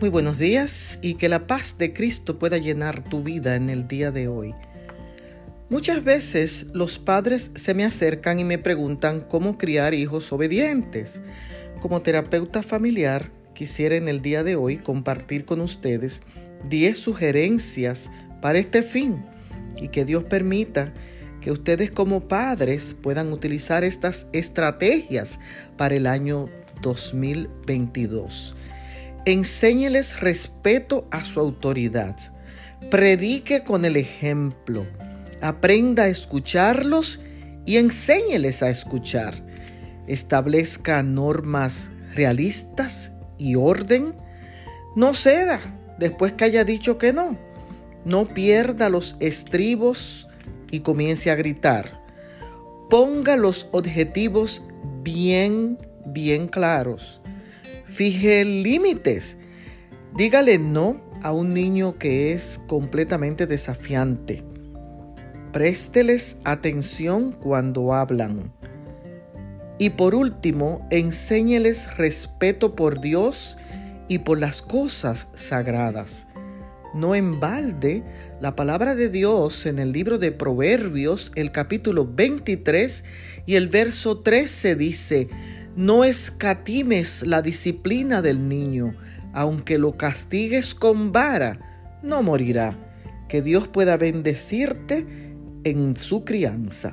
Muy buenos días y que la paz de Cristo pueda llenar tu vida en el día de hoy. Muchas veces los padres se me acercan y me preguntan cómo criar hijos obedientes. Como terapeuta familiar, quisiera en el día de hoy compartir con ustedes 10 sugerencias para este fin y que Dios permita que ustedes como padres puedan utilizar estas estrategias para el año 2022. Enséñeles respeto a su autoridad. Predique con el ejemplo. Aprenda a escucharlos y enséñeles a escuchar. Establezca normas realistas y orden. No ceda después que haya dicho que no. No pierda los estribos y comience a gritar. Ponga los objetivos bien, bien claros. Fije límites. Dígale no a un niño que es completamente desafiante. Présteles atención cuando hablan. Y por último, enséñeles respeto por Dios y por las cosas sagradas. No en balde, la palabra de Dios en el libro de Proverbios, el capítulo 23 y el verso 13 dice, no escatimes la disciplina del niño, aunque lo castigues con vara, no morirá. Que Dios pueda bendecirte en su crianza.